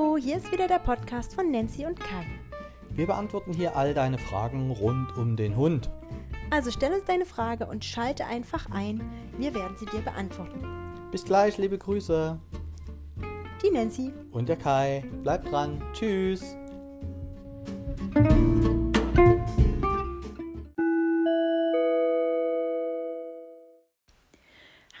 Hallo, hier ist wieder der Podcast von Nancy und Kai. Wir beantworten hier all deine Fragen rund um den Hund. Also stell uns deine Frage und schalte einfach ein. Wir werden sie dir beantworten. Bis gleich, liebe Grüße. Die Nancy. Und der Kai. Bleibt dran. Tschüss.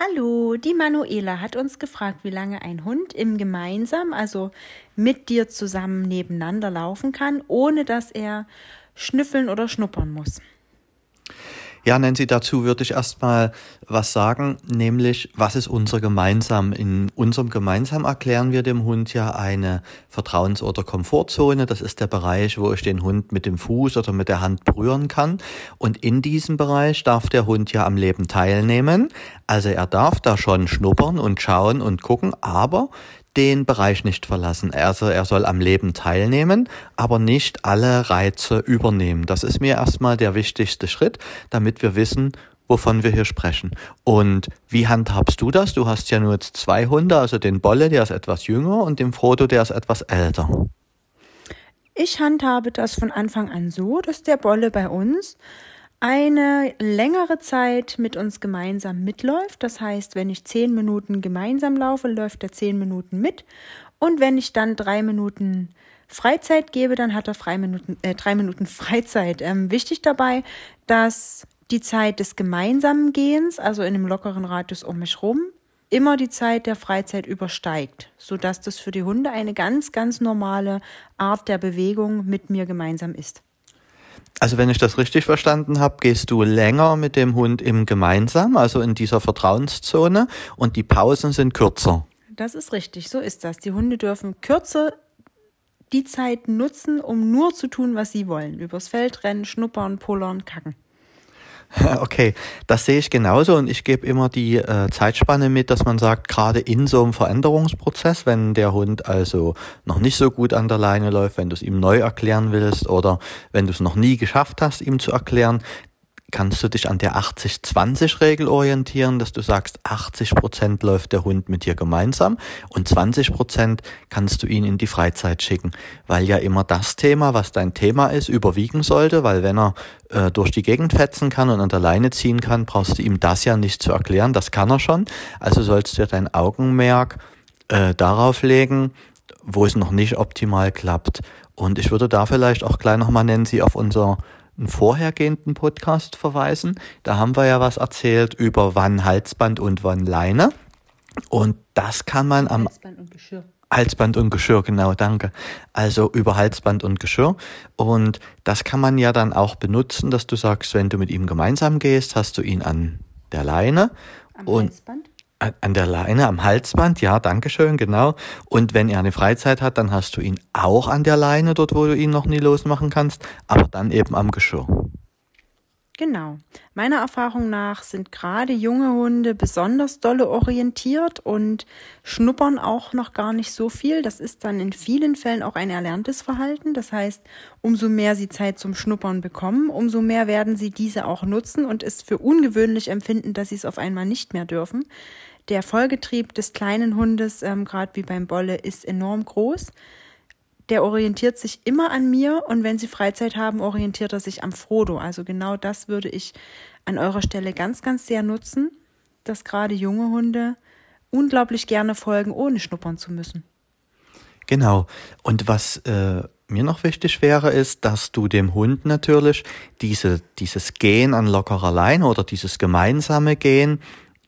Hallo, die Manuela hat uns gefragt, wie lange ein Hund im gemeinsam, also mit dir zusammen nebeneinander laufen kann, ohne dass er schnüffeln oder schnuppern muss. Ja, Nancy, dazu würde ich erstmal was sagen, nämlich was ist unser Gemeinsam? In unserem Gemeinsam erklären wir dem Hund ja eine Vertrauens- oder Komfortzone. Das ist der Bereich, wo ich den Hund mit dem Fuß oder mit der Hand berühren kann. Und in diesem Bereich darf der Hund ja am Leben teilnehmen. Also er darf da schon schnuppern und schauen und gucken, aber den Bereich nicht verlassen. Also er soll am Leben teilnehmen, aber nicht alle Reize übernehmen. Das ist mir erstmal der wichtigste Schritt, damit wir wissen, wovon wir hier sprechen. Und wie handhabst du das? Du hast ja nur jetzt zwei Hunde, also den Bolle, der ist etwas jünger, und den Frodo, der ist etwas älter. Ich handhabe das von Anfang an so, dass der Bolle bei uns eine längere Zeit mit uns gemeinsam mitläuft. Das heißt, wenn ich zehn Minuten gemeinsam laufe, läuft er zehn Minuten mit. Und wenn ich dann drei Minuten Freizeit gebe, dann hat er drei Minuten, äh, drei Minuten Freizeit. Ähm, wichtig dabei, dass die Zeit des gemeinsamen Gehens, also in einem lockeren Radius um mich rum, immer die Zeit der Freizeit übersteigt, sodass das für die Hunde eine ganz, ganz normale Art der Bewegung mit mir gemeinsam ist. Also wenn ich das richtig verstanden habe, gehst du länger mit dem Hund im Gemeinsam, also in dieser Vertrauenszone und die Pausen sind kürzer. Das ist richtig, so ist das. Die Hunde dürfen kürzer die Zeit nutzen, um nur zu tun, was sie wollen. Übers Feld rennen, schnuppern, pullern, kacken. Okay, das sehe ich genauso und ich gebe immer die äh, Zeitspanne mit, dass man sagt, gerade in so einem Veränderungsprozess, wenn der Hund also noch nicht so gut an der Leine läuft, wenn du es ihm neu erklären willst oder wenn du es noch nie geschafft hast, ihm zu erklären, kannst du dich an der 80-20-Regel orientieren, dass du sagst, 80 Prozent läuft der Hund mit dir gemeinsam und 20 Prozent kannst du ihn in die Freizeit schicken, weil ja immer das Thema, was dein Thema ist, überwiegen sollte, weil wenn er äh, durch die Gegend fetzen kann und an der Leine ziehen kann, brauchst du ihm das ja nicht zu erklären, das kann er schon. Also sollst du dein Augenmerk äh, darauf legen, wo es noch nicht optimal klappt. Und ich würde da vielleicht auch gleich nochmal nennen, sie auf unser einen vorhergehenden Podcast verweisen. Da haben wir ja was erzählt über wann Halsband und wann Leine. Und das kann man am Halsband und Geschirr. Halsband und Geschirr, genau, danke. Also über Halsband und Geschirr. Und das kann man ja dann auch benutzen, dass du sagst, wenn du mit ihm gemeinsam gehst, hast du ihn an der Leine. Am und Halsband? An der Leine, am Halsband, ja, dankeschön, genau. Und wenn er eine Freizeit hat, dann hast du ihn auch an der Leine, dort wo du ihn noch nie losmachen kannst, aber dann eben am Geschirr. Genau. Meiner Erfahrung nach sind gerade junge Hunde besonders dolle orientiert und schnuppern auch noch gar nicht so viel. Das ist dann in vielen Fällen auch ein erlerntes Verhalten. Das heißt, umso mehr sie Zeit zum Schnuppern bekommen, umso mehr werden sie diese auch nutzen und es für ungewöhnlich empfinden, dass sie es auf einmal nicht mehr dürfen. Der Folgetrieb des kleinen Hundes, ähm, gerade wie beim Bolle, ist enorm groß. Der orientiert sich immer an mir und wenn Sie Freizeit haben, orientiert er sich am Frodo. Also genau das würde ich an eurer Stelle ganz, ganz sehr nutzen, dass gerade junge Hunde unglaublich gerne folgen, ohne schnuppern zu müssen. Genau. Und was äh, mir noch wichtig wäre, ist, dass du dem Hund natürlich diese, dieses Gehen an lockerer Leine oder dieses gemeinsame Gehen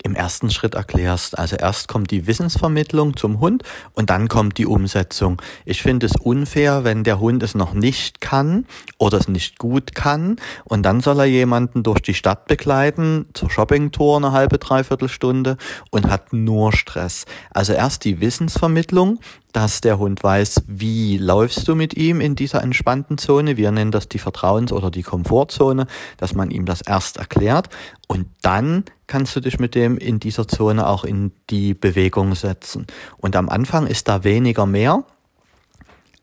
im ersten Schritt erklärst. Also erst kommt die Wissensvermittlung zum Hund und dann kommt die Umsetzung. Ich finde es unfair, wenn der Hund es noch nicht kann oder es nicht gut kann und dann soll er jemanden durch die Stadt begleiten, zur Shoppingtour eine halbe, dreiviertel Stunde und hat nur Stress. Also erst die Wissensvermittlung, dass der Hund weiß, wie läufst du mit ihm in dieser entspannten Zone. Wir nennen das die Vertrauens- oder die Komfortzone, dass man ihm das erst erklärt und dann kannst du dich mit dem in dieser Zone auch in die Bewegung setzen. Und am Anfang ist da weniger mehr.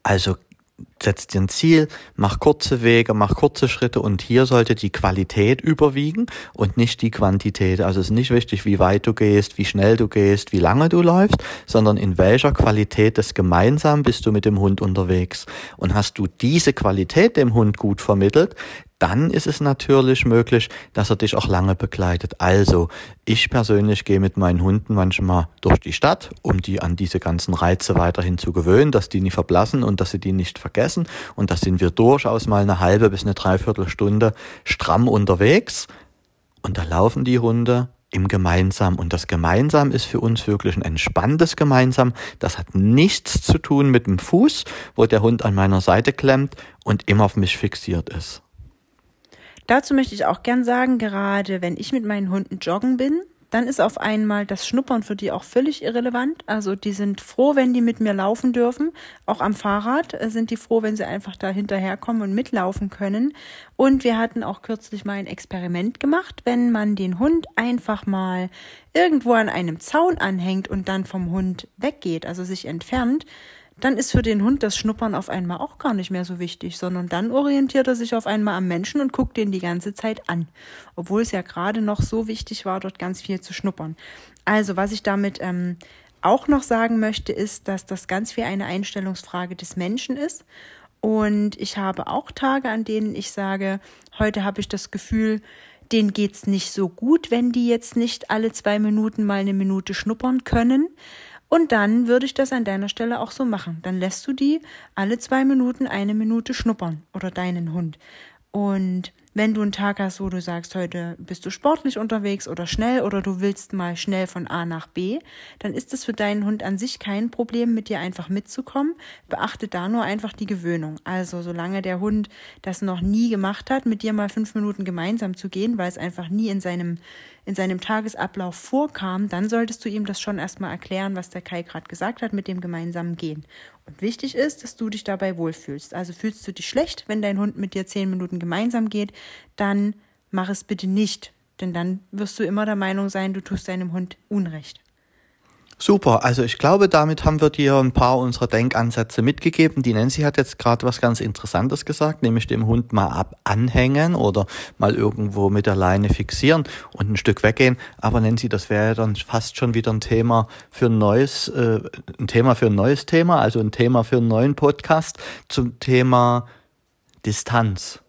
Also setz dir ein Ziel, mach kurze Wege, mach kurze Schritte und hier sollte die Qualität überwiegen und nicht die Quantität. Also es ist nicht wichtig, wie weit du gehst, wie schnell du gehst, wie lange du läufst, sondern in welcher Qualität des Gemeinsam bist du mit dem Hund unterwegs. Und hast du diese Qualität dem Hund gut vermittelt, dann ist es natürlich möglich, dass er dich auch lange begleitet. Also, ich persönlich gehe mit meinen Hunden manchmal durch die Stadt, um die an diese ganzen Reize weiterhin zu gewöhnen, dass die nicht verblassen und dass sie die nicht vergessen. Und da sind wir durchaus mal eine halbe bis eine Dreiviertelstunde stramm unterwegs. Und da laufen die Hunde im Gemeinsam. Und das Gemeinsam ist für uns wirklich ein entspanntes Gemeinsam. Das hat nichts zu tun mit dem Fuß, wo der Hund an meiner Seite klemmt und immer auf mich fixiert ist. Dazu möchte ich auch gern sagen, gerade wenn ich mit meinen Hunden joggen bin, dann ist auf einmal das Schnuppern für die auch völlig irrelevant. Also die sind froh, wenn die mit mir laufen dürfen. Auch am Fahrrad sind die froh, wenn sie einfach da hinterherkommen und mitlaufen können. Und wir hatten auch kürzlich mal ein Experiment gemacht, wenn man den Hund einfach mal irgendwo an einem Zaun anhängt und dann vom Hund weggeht, also sich entfernt, dann ist für den Hund das Schnuppern auf einmal auch gar nicht mehr so wichtig, sondern dann orientiert er sich auf einmal am Menschen und guckt den die ganze Zeit an. Obwohl es ja gerade noch so wichtig war, dort ganz viel zu schnuppern. Also, was ich damit ähm, auch noch sagen möchte, ist, dass das ganz viel eine Einstellungsfrage des Menschen ist. Und ich habe auch Tage, an denen ich sage, heute habe ich das Gefühl, denen geht's nicht so gut, wenn die jetzt nicht alle zwei Minuten mal eine Minute schnuppern können. Und dann würde ich das an deiner Stelle auch so machen. Dann lässt du die alle zwei Minuten eine Minute schnuppern oder deinen Hund. Und wenn du einen Tag hast, wo du sagst, heute bist du sportlich unterwegs oder schnell oder du willst mal schnell von A nach B, dann ist es für deinen Hund an sich kein Problem, mit dir einfach mitzukommen. Beachte da nur einfach die Gewöhnung. Also solange der Hund das noch nie gemacht hat, mit dir mal fünf Minuten gemeinsam zu gehen, weil es einfach nie in seinem in seinem Tagesablauf vorkam, dann solltest du ihm das schon erstmal erklären, was der Kai gerade gesagt hat mit dem gemeinsamen Gehen. Wichtig ist, dass du dich dabei wohlfühlst. Also fühlst du dich schlecht, wenn dein Hund mit dir zehn Minuten gemeinsam geht, dann mach es bitte nicht. Denn dann wirst du immer der Meinung sein, du tust deinem Hund Unrecht. Super, also ich glaube, damit haben wir dir ein paar unserer Denkansätze mitgegeben. Die Nancy hat jetzt gerade was ganz Interessantes gesagt, nämlich dem Hund mal ab anhängen oder mal irgendwo mit der Leine fixieren und ein Stück weggehen. Aber Nancy, das wäre dann fast schon wieder ein Thema für ein neues, äh, ein Thema für ein neues Thema, also ein Thema für einen neuen Podcast zum Thema Distanz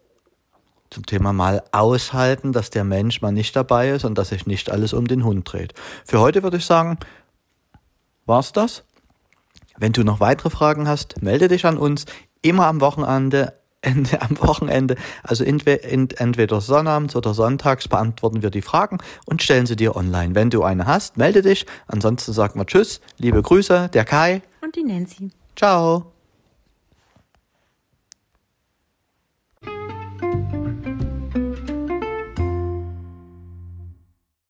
zum Thema mal aushalten, dass der Mensch mal nicht dabei ist und dass sich nicht alles um den Hund dreht. Für heute würde ich sagen, war's das? Wenn du noch weitere Fragen hast, melde dich an uns. Immer am Wochenende, Ende, am Wochenende, also entweder sonnabends oder sonntags beantworten wir die Fragen und stellen sie dir online. Wenn du eine hast, melde dich. Ansonsten sagen wir Tschüss, liebe Grüße, der Kai und die Nancy. Ciao.